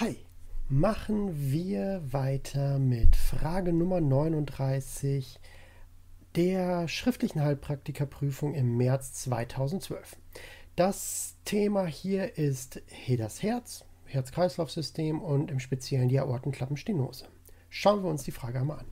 Hi, machen wir weiter mit Frage Nummer 39 der schriftlichen Heilpraktikerprüfung im März 2012. Das Thema hier ist das Herz, Herz-Kreislauf-System und im Speziellen die Aortenklappenstenose. Schauen wir uns die Frage einmal an.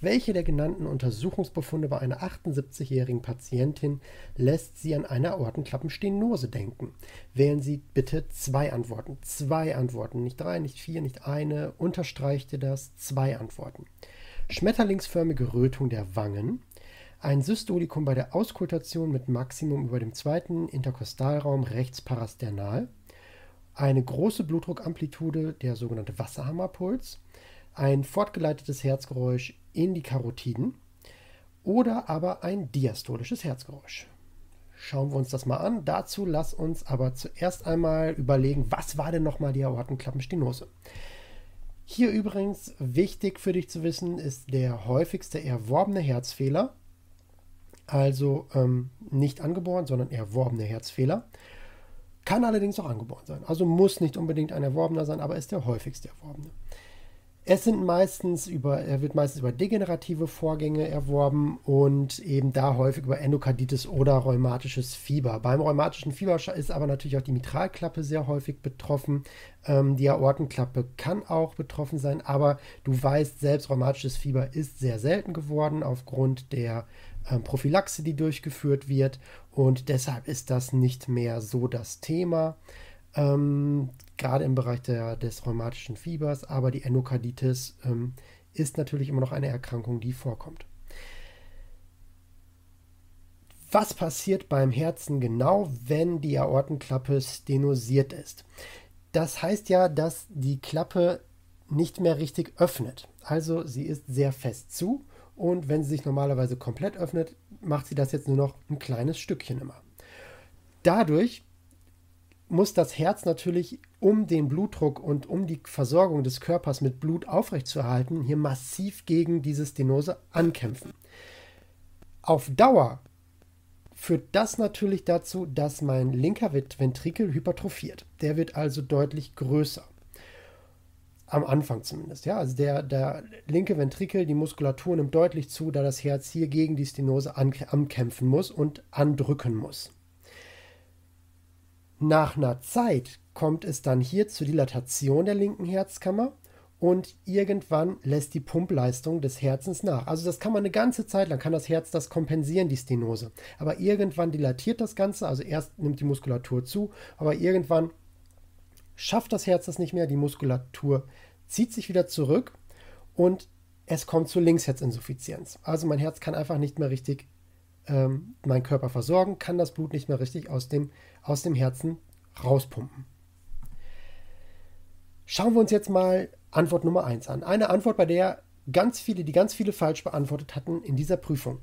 Welche der genannten Untersuchungsbefunde bei einer 78-jährigen Patientin lässt Sie an eine Aortenklappenstenose denken? Wählen Sie bitte zwei Antworten. Zwei Antworten, nicht drei, nicht vier, nicht eine. Unterstreichte das. Zwei Antworten. Schmetterlingsförmige Rötung der Wangen. Ein Systolikum bei der Auskultation mit Maximum über dem zweiten Interkostalraum rechts parasternal. Eine große Blutdruckamplitude, der sogenannte Wasserhammerpuls ein fortgeleitetes Herzgeräusch in die Karotiden oder aber ein diastolisches Herzgeräusch. Schauen wir uns das mal an. Dazu lass uns aber zuerst einmal überlegen, was war denn nochmal die Aortenklappenstenose? Hier übrigens wichtig für dich zu wissen ist der häufigste erworbene Herzfehler, also ähm, nicht angeboren, sondern erworbene Herzfehler. Kann allerdings auch angeboren sein. Also muss nicht unbedingt ein erworbener sein, aber ist der häufigste erworbene. Es sind meistens über, er wird meistens über degenerative Vorgänge erworben und eben da häufig über Endokarditis oder rheumatisches Fieber. Beim rheumatischen Fieber ist aber natürlich auch die Mitralklappe sehr häufig betroffen. Ähm, die Aortenklappe kann auch betroffen sein, aber du weißt selbst, rheumatisches Fieber ist sehr selten geworden aufgrund der ähm, Prophylaxe, die durchgeführt wird und deshalb ist das nicht mehr so das Thema. Ähm, gerade im Bereich der, des rheumatischen Fiebers, aber die Endokarditis ähm, ist natürlich immer noch eine Erkrankung, die vorkommt. Was passiert beim Herzen genau, wenn die Aortenklappe stenosiert ist? Das heißt ja, dass die Klappe nicht mehr richtig öffnet. Also sie ist sehr fest zu und wenn sie sich normalerweise komplett öffnet, macht sie das jetzt nur noch ein kleines Stückchen immer. Dadurch muss das Herz natürlich, um den Blutdruck und um die Versorgung des Körpers mit Blut aufrechtzuerhalten, hier massiv gegen diese Stenose ankämpfen. Auf Dauer führt das natürlich dazu, dass mein linker Ventrikel hypertrophiert. Der wird also deutlich größer. Am Anfang zumindest. Ja? Also der, der linke Ventrikel, die Muskulatur nimmt deutlich zu, da das Herz hier gegen die Stenose ankämpfen muss und andrücken muss. Nach einer Zeit kommt es dann hier zur Dilatation der linken Herzkammer und irgendwann lässt die Pumpleistung des Herzens nach. Also das kann man eine ganze Zeit lang, kann das Herz das kompensieren, die Stenose. Aber irgendwann dilatiert das Ganze, also erst nimmt die Muskulatur zu, aber irgendwann schafft das Herz das nicht mehr, die Muskulatur zieht sich wieder zurück und es kommt zur Linksherzinsuffizienz. Also mein Herz kann einfach nicht mehr richtig ähm, meinen Körper versorgen, kann das Blut nicht mehr richtig aus dem, aus dem Herzen rauspumpen. Schauen wir uns jetzt mal Antwort Nummer 1 an. Eine Antwort, bei der ganz viele, die ganz viele falsch beantwortet hatten in dieser Prüfung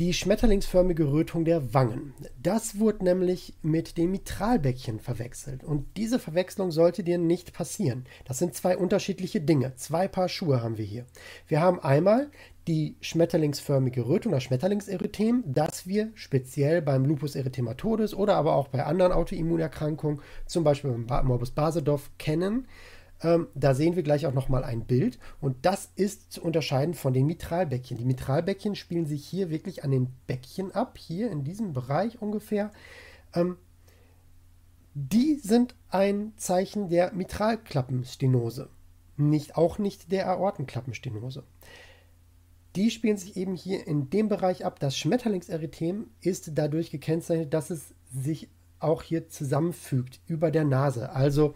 die schmetterlingsförmige Rötung der Wangen. Das wurde nämlich mit dem Mitralbäckchen verwechselt. Und diese Verwechslung sollte dir nicht passieren. Das sind zwei unterschiedliche Dinge. Zwei Paar Schuhe haben wir hier. Wir haben einmal die schmetterlingsförmige Rötung, das Schmetterlingserythem, das wir speziell beim Lupus erythematodes oder aber auch bei anderen Autoimmunerkrankungen, zum Beispiel beim Morbus Basedorf, kennen. Ähm, da sehen wir gleich auch nochmal ein Bild. Und das ist zu unterscheiden von den Mitralbäckchen. Die Mitralbäckchen spielen sich hier wirklich an den Bäckchen ab, hier in diesem Bereich ungefähr. Ähm, die sind ein Zeichen der Mitralklappenstenose, nicht, auch nicht der Aortenklappenstenose. Die spielen sich eben hier in dem Bereich ab. Das Schmetterlingserythem ist dadurch gekennzeichnet, dass es sich auch hier zusammenfügt über der Nase. Also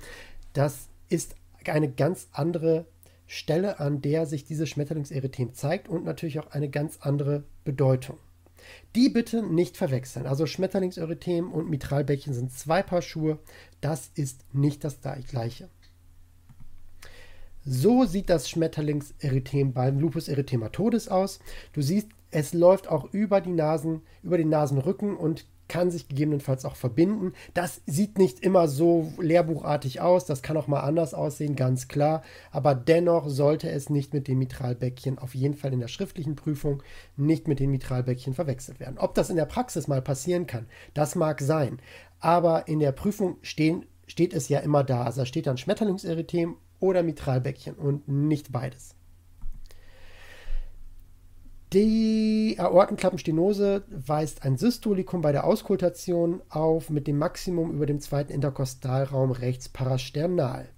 das ist eine ganz andere Stelle, an der sich dieses Schmetterlingserythem zeigt und natürlich auch eine ganz andere Bedeutung. Die bitte nicht verwechseln. Also Schmetterlingserythem und Mitralbäckchen sind zwei Paar Schuhe. Das ist nicht das gleiche. So sieht das Schmetterlingserythem beim Lupus erythematodes aus. Du siehst, es läuft auch über die Nasen, über den Nasenrücken und kann sich gegebenenfalls auch verbinden. Das sieht nicht immer so lehrbuchartig aus, das kann auch mal anders aussehen, ganz klar. Aber dennoch sollte es nicht mit dem Mitralbäckchen, auf jeden Fall in der schriftlichen Prüfung, nicht mit den Mitralbäckchen verwechselt werden. Ob das in der Praxis mal passieren kann, das mag sein. Aber in der Prüfung stehen steht es ja immer da. Also da steht dann Schmetterlingserythem oder Mitralbäckchen und nicht beides. Die Aortenklappenstenose weist ein Systolikum bei der Auskultation auf mit dem Maximum über dem zweiten Interkostalraum rechts parasternal.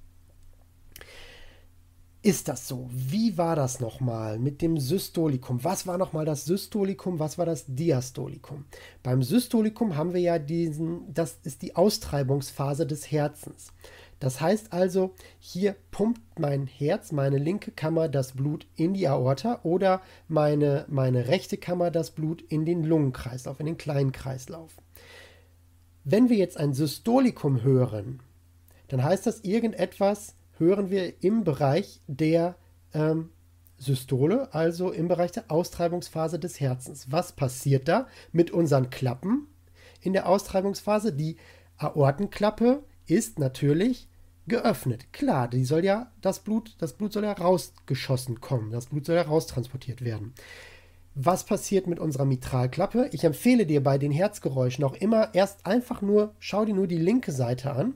Ist das so? Wie war das nochmal mit dem Systolikum? Was war nochmal das Systolikum? Was war das Diastolikum? Beim Systolikum haben wir ja diesen, das ist die Austreibungsphase des Herzens. Das heißt also, hier pumpt mein Herz, meine linke Kammer das Blut in die Aorta oder meine, meine rechte Kammer das Blut in den Lungenkreislauf, in den kleinen Kreislauf. Wenn wir jetzt ein Systolikum hören, dann heißt das irgendetwas hören wir im Bereich der ähm, Systole, also im Bereich der Austreibungsphase des Herzens. Was passiert da mit unseren Klappen in der Austreibungsphase? Die Aortenklappe ist natürlich geöffnet. Klar, die soll ja das Blut, das Blut soll ja rausgeschossen kommen, das Blut soll ja raustransportiert werden. Was passiert mit unserer Mitralklappe? Ich empfehle dir bei den Herzgeräuschen auch immer erst einfach nur, schau dir nur die linke Seite an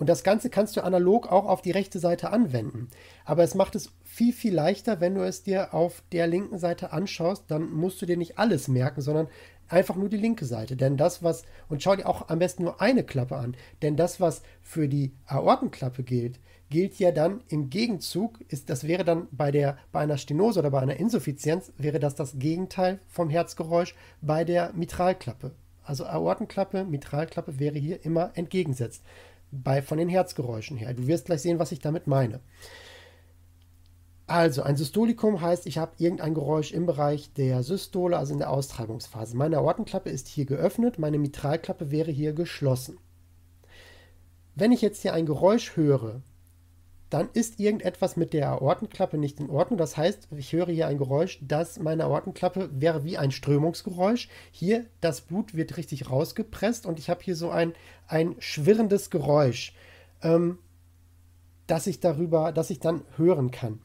und das Ganze kannst du analog auch auf die rechte Seite anwenden. Aber es macht es viel, viel leichter, wenn du es dir auf der linken Seite anschaust. Dann musst du dir nicht alles merken, sondern einfach nur die linke Seite. Denn das, was, und schau dir auch am besten nur eine Klappe an, denn das, was für die Aortenklappe gilt, gilt ja dann im Gegenzug, ist, das wäre dann bei, der, bei einer Stenose oder bei einer Insuffizienz, wäre das das Gegenteil vom Herzgeräusch bei der Mitralklappe. Also Aortenklappe, Mitralklappe wäre hier immer entgegensetzt, bei, von den Herzgeräuschen her. Du wirst gleich sehen, was ich damit meine. Also, ein Systolikum heißt, ich habe irgendein Geräusch im Bereich der Systole, also in der Austreibungsphase. Meine Aortenklappe ist hier geöffnet, meine Mitralklappe wäre hier geschlossen. Wenn ich jetzt hier ein Geräusch höre, dann ist irgendetwas mit der Aortenklappe nicht in Ordnung. Das heißt, ich höre hier ein Geräusch, dass meine Aortenklappe wäre wie ein Strömungsgeräusch. Hier, das Blut wird richtig rausgepresst und ich habe hier so ein, ein schwirrendes Geräusch, ähm, das ich darüber, das ich dann hören kann.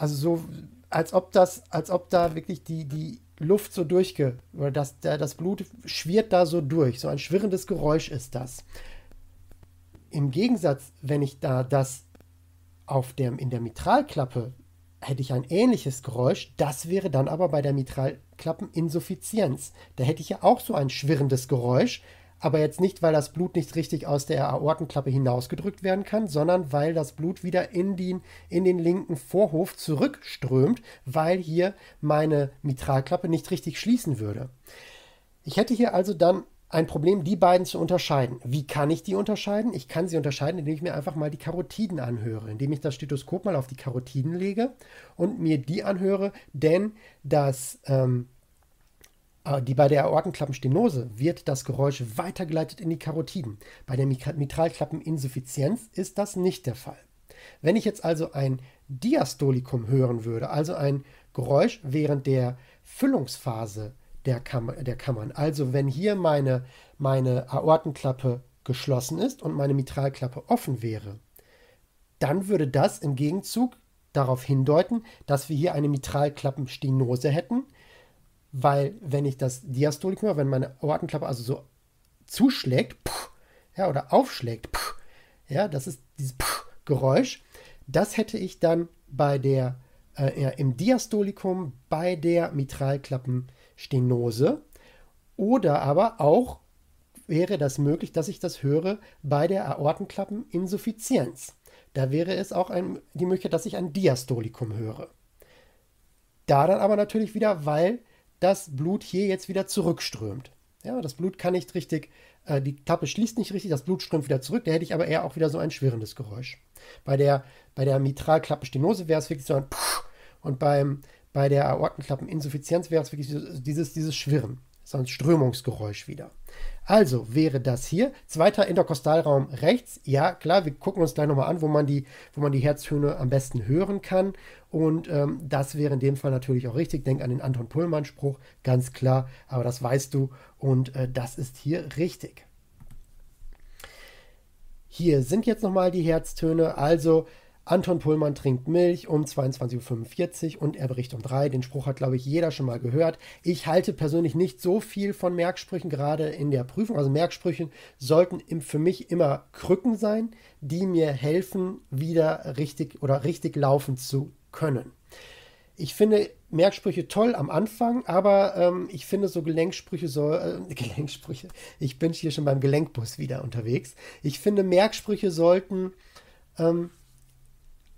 Also so, als ob das, als ob da wirklich die, die Luft so durchge, oder das, das Blut schwirrt da so durch. So ein schwirrendes Geräusch ist das. Im Gegensatz, wenn ich da das auf dem, in der Mitralklappe hätte ich ein ähnliches Geräusch, das wäre dann aber bei der Mitralklappeninsuffizienz. Da hätte ich ja auch so ein schwirrendes Geräusch, aber jetzt nicht, weil das Blut nicht richtig aus der Aortenklappe hinausgedrückt werden kann, sondern weil das Blut wieder in den, in den linken Vorhof zurückströmt, weil hier meine Mitralklappe nicht richtig schließen würde. Ich hätte hier also dann ein Problem, die beiden zu unterscheiden. Wie kann ich die unterscheiden? Ich kann sie unterscheiden, indem ich mir einfach mal die Karotiden anhöre, indem ich das Stethoskop mal auf die Karotiden lege und mir die anhöre, denn das ähm, äh, die bei der Aortenklappenstenose wird das Geräusch weitergeleitet in die Karotiden. Bei der Mitralklappeninsuffizienz ist das nicht der Fall. Wenn ich jetzt also ein Diastolikum hören würde, also ein Geräusch während der Füllungsphase der, Kam der Kammern, also wenn hier meine, meine Aortenklappe geschlossen ist und meine Mitralklappe offen wäre, dann würde das im Gegenzug darauf hindeuten, dass wir hier eine Mitralklappenstenose hätten, weil wenn ich das Diastolikum höre, wenn meine Aortenklappe also so zuschlägt, pff, ja, oder aufschlägt, pff, ja, das ist dieses pff, Geräusch, das hätte ich dann bei der, äh, ja, im Diastolikum bei der Mitralklappenstenose oder aber auch wäre das möglich, dass ich das höre bei der Aortenklappeninsuffizienz. Da wäre es auch ein, die Möglichkeit, dass ich ein Diastolikum höre. Da dann aber natürlich wieder, weil das Blut hier jetzt wieder zurückströmt. Ja, das Blut kann nicht richtig, äh, die Klappe schließt nicht richtig, das Blut strömt wieder zurück. Da hätte ich aber eher auch wieder so ein schwirrendes Geräusch. Bei der, bei der Mitralklappenstenose wäre es wirklich so ein Puh, und beim, bei der Aortenklappeninsuffizienz wäre es wirklich dieses, dieses Schwirren so ein Strömungsgeräusch wieder. Also wäre das hier, zweiter Interkostalraum rechts. Ja, klar, wir gucken uns gleich nochmal an, wo man, die, wo man die Herztöne am besten hören kann. Und ähm, das wäre in dem Fall natürlich auch richtig. Denk an den Anton Pullmann-Spruch, ganz klar, aber das weißt du und äh, das ist hier richtig. Hier sind jetzt nochmal die Herztöne. Also Anton Pullmann trinkt Milch um 22.45 Uhr und er bricht um 3. Den Spruch hat, glaube ich, jeder schon mal gehört. Ich halte persönlich nicht so viel von Merksprüchen, gerade in der Prüfung. Also Merksprüche sollten für mich immer Krücken sein, die mir helfen, wieder richtig oder richtig laufen zu können. Ich finde Merksprüche toll am Anfang, aber ähm, ich finde so Gelenksprüche so äh, Gelenksprüche. Ich bin hier schon beim Gelenkbus wieder unterwegs. Ich finde Merksprüche sollten ähm,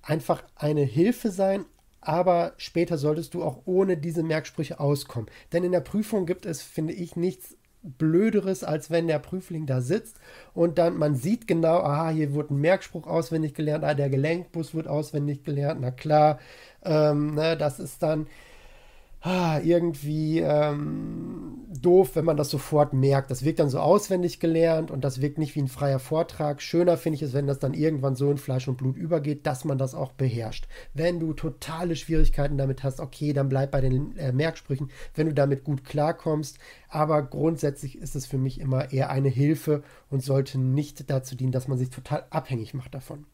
einfach eine Hilfe sein, aber später solltest du auch ohne diese Merksprüche auskommen. Denn in der Prüfung gibt es, finde ich, nichts Blöderes, als wenn der Prüfling da sitzt und dann man sieht genau, aha, hier wird ein Merkspruch auswendig gelernt, ah, der Gelenkbus wird auswendig gelernt, na klar, ähm, ne, das ist dann, ah, irgendwie ähm, doof, wenn man das sofort merkt. Das wirkt dann so auswendig gelernt und das wirkt nicht wie ein freier Vortrag. Schöner finde ich es, wenn das dann irgendwann so in Fleisch und Blut übergeht, dass man das auch beherrscht. Wenn du totale Schwierigkeiten damit hast, okay, dann bleib bei den äh, Merksprüchen, wenn du damit gut klarkommst. Aber grundsätzlich ist es für mich immer eher eine Hilfe und sollte nicht dazu dienen, dass man sich total abhängig macht davon.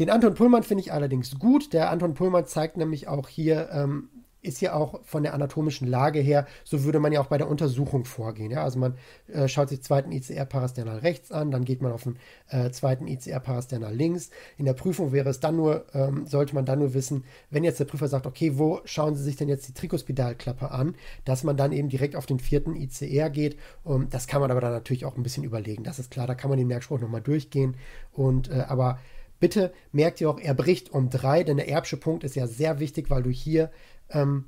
Den Anton Pullmann finde ich allerdings gut. Der Anton Pullmann zeigt nämlich auch hier, ähm, ist ja auch von der anatomischen Lage her, so würde man ja auch bei der Untersuchung vorgehen. Ja? Also man äh, schaut sich zweiten ICR parasternal rechts an, dann geht man auf den äh, zweiten ICR parasternal links. In der Prüfung wäre es dann nur, ähm, sollte man dann nur wissen, wenn jetzt der Prüfer sagt, okay, wo schauen Sie sich denn jetzt die Trikospidalklappe an, dass man dann eben direkt auf den vierten ICR geht. Um, das kann man aber dann natürlich auch ein bisschen überlegen. Das ist klar, da kann man den Merkspruch nochmal durchgehen. Und äh, aber bitte merkt ihr auch, er bricht um drei, denn der erbsche Punkt ist ja sehr wichtig, weil du hier ähm,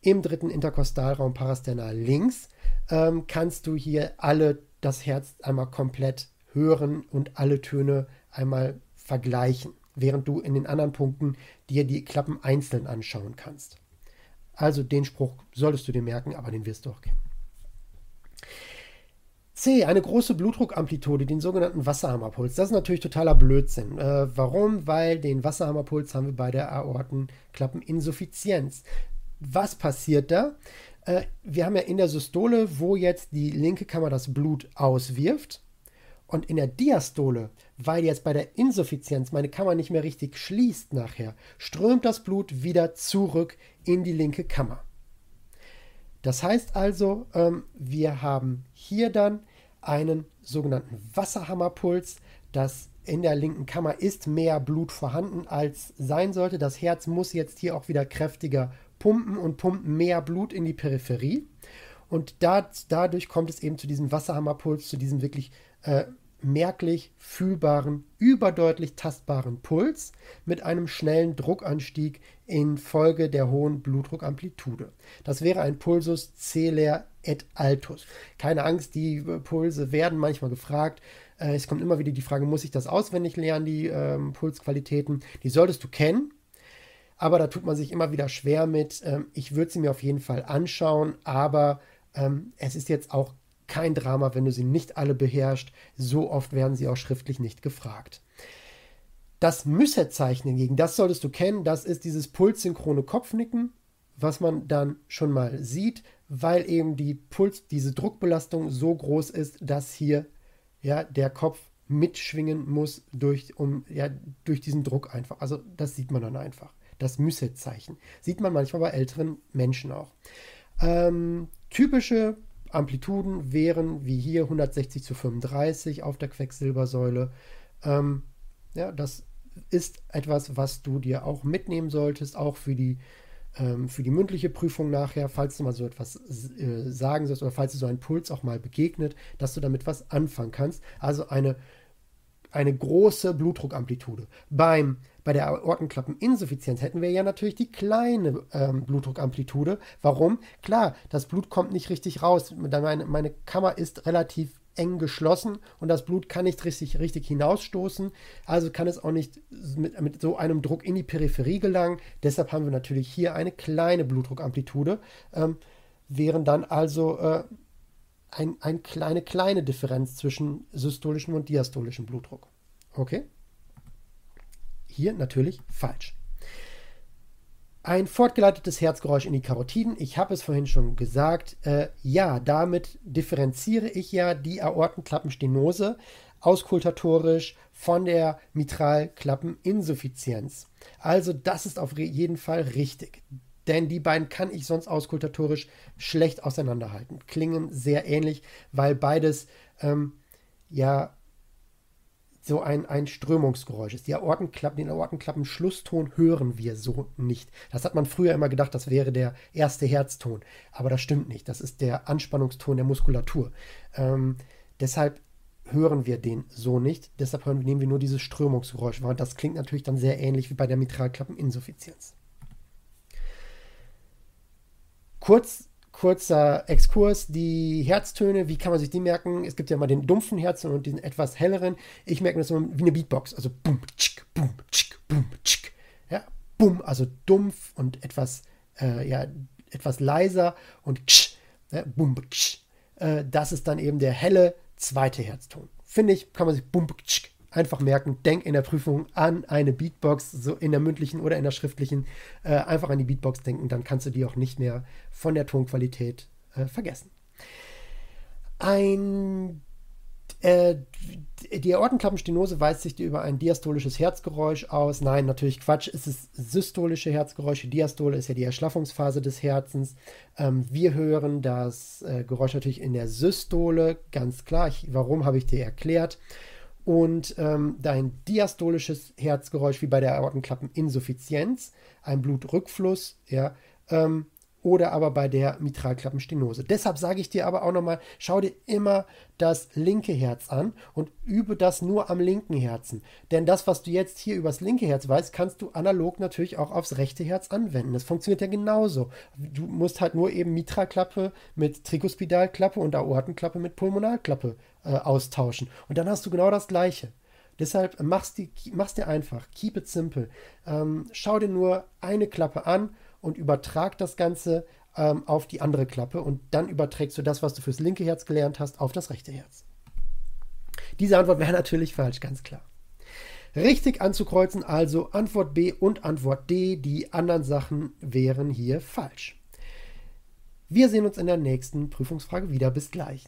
im dritten Interkostalraum parasternal links ähm, kannst du hier alle das Herz einmal komplett hören und alle Töne einmal vergleichen, während du in den anderen Punkten dir die Klappen einzeln anschauen kannst. Also den Spruch solltest du dir merken, aber den wirst du auch kennen. C, eine große Blutdruckamplitude, den sogenannten Wasserhammerpuls. Das ist natürlich totaler Blödsinn. Äh, warum? Weil den Wasserhammerpuls haben wir bei der Aortenklappeninsuffizienz. Was passiert da? Äh, wir haben ja in der Systole, wo jetzt die linke Kammer das Blut auswirft. Und in der Diastole, weil jetzt bei der Insuffizienz meine Kammer nicht mehr richtig schließt nachher, strömt das Blut wieder zurück in die linke Kammer. Das heißt also, ähm, wir haben hier dann einen sogenannten Wasserhammerpuls. Das in der linken Kammer ist mehr Blut vorhanden als sein sollte. Das Herz muss jetzt hier auch wieder kräftiger pumpen und pumpen mehr Blut in die Peripherie. Und da, dadurch kommt es eben zu diesem Wasserhammerpuls, zu diesem wirklich äh, merklich fühlbaren, überdeutlich tastbaren Puls mit einem schnellen Druckanstieg infolge der hohen Blutdruckamplitude. Das wäre ein Pulsus celer et altus. Keine Angst, die äh, Pulse werden manchmal gefragt. Äh, es kommt immer wieder die Frage, muss ich das auswendig lernen, die ähm, Pulsqualitäten? Die solltest du kennen. Aber da tut man sich immer wieder schwer mit. Ähm, ich würde sie mir auf jeden Fall anschauen, aber ähm, es ist jetzt auch kein Drama, wenn du sie nicht alle beherrschst. So oft werden sie auch schriftlich nicht gefragt. Das Müsserzeichen hingegen, das solltest du kennen, das ist dieses pulssynchrone Kopfnicken, was man dann schon mal sieht, weil eben die Puls, diese Druckbelastung so groß ist, dass hier ja der Kopf mitschwingen muss durch, um, ja, durch diesen Druck einfach. Also das sieht man dann einfach. Das Müsserzeichen. Sieht man manchmal bei älteren Menschen auch. Ähm, typische Amplituden wären wie hier 160 zu 35 auf der Quecksilbersäule. Ähm, ja, das ist etwas, was du dir auch mitnehmen solltest, auch für die, ähm, für die mündliche Prüfung nachher, falls du mal so etwas äh, sagen sollst oder falls dir so ein Puls auch mal begegnet, dass du damit was anfangen kannst. Also eine, eine große Blutdruckamplitude. Beim bei der Aortenklappeninsuffizienz hätten wir ja natürlich die kleine ähm, Blutdruckamplitude. Warum? Klar, das Blut kommt nicht richtig raus. Meine, meine Kammer ist relativ eng geschlossen und das Blut kann nicht richtig, richtig hinausstoßen. Also kann es auch nicht mit, mit so einem Druck in die Peripherie gelangen. Deshalb haben wir natürlich hier eine kleine Blutdruckamplitude. Ähm, während dann also äh, ein, eine kleine, kleine Differenz zwischen systolischem und diastolischem Blutdruck. Okay? Hier natürlich falsch. Ein fortgeleitetes Herzgeräusch in die Karotiden. Ich habe es vorhin schon gesagt. Äh, ja, damit differenziere ich ja die Aortenklappenstenose. auskultatorisch von der Mitralklappeninsuffizienz. Also das ist auf jeden Fall richtig. Denn die beiden kann ich sonst auskultatorisch schlecht auseinanderhalten. Klingen sehr ähnlich, weil beides ähm, ja so ein, ein Strömungsgeräusch ist. Die Aortenklappen, den Aortenklappen-Schlusston hören wir so nicht. Das hat man früher immer gedacht, das wäre der erste Herzton. Aber das stimmt nicht. Das ist der Anspannungston der Muskulatur. Ähm, deshalb hören wir den so nicht. Deshalb hören, nehmen wir nur dieses Strömungsgeräusch wahr. Das klingt natürlich dann sehr ähnlich wie bei der Mitralklappeninsuffizienz. Kurz, kurzer Exkurs, die Herztöne, wie kann man sich die merken? Es gibt ja mal den dumpfen Herzen und den etwas helleren. Ich merke das immer wie eine Beatbox, also bum, tschik, bum, tschik, bum, tschik. Ja, bum, also dumpf und etwas, äh, ja, etwas leiser und ksch, ja, bum, ksch. Äh, das ist dann eben der helle zweite Herzton. Finde ich, kann man sich bum, tschik, einfach merken, denk in der Prüfung an eine Beatbox, so in der mündlichen oder in der schriftlichen, äh, einfach an die Beatbox denken, dann kannst du die auch nicht mehr von der Tonqualität äh, vergessen. Ein äh, die Aortenklappenstenose weist sich über ein diastolisches Herzgeräusch aus. Nein, natürlich Quatsch. Es ist systolische Herzgeräusche. Diastole ist ja die Erschlaffungsphase des Herzens. Ähm, wir hören das äh, Geräusch natürlich in der Systole, ganz klar. Ich, warum habe ich dir erklärt? Und ähm, dein diastolisches Herzgeräusch wie bei der Aortenklappeninsuffizienz, ein Blutrückfluss, ja, ähm, oder aber bei der Mitralklappenstenose. Deshalb sage ich dir aber auch nochmal, schau dir immer das linke Herz an und übe das nur am linken Herzen. Denn das, was du jetzt hier übers linke Herz weißt, kannst du analog natürlich auch aufs rechte Herz anwenden. Das funktioniert ja genauso. Du musst halt nur eben Mitraklappe mit Trikospidalklappe und Aortenklappe mit Pulmonalklappe äh, austauschen. Und dann hast du genau das Gleiche. Deshalb mach's, die, mach's dir einfach. Keep it simple. Ähm, schau dir nur eine Klappe an und übertrag das Ganze ähm, auf die andere Klappe und dann überträgst du das, was du fürs linke Herz gelernt hast, auf das rechte Herz. Diese Antwort wäre natürlich falsch, ganz klar. Richtig anzukreuzen, also Antwort B und Antwort D. Die anderen Sachen wären hier falsch. Wir sehen uns in der nächsten Prüfungsfrage wieder. Bis gleich.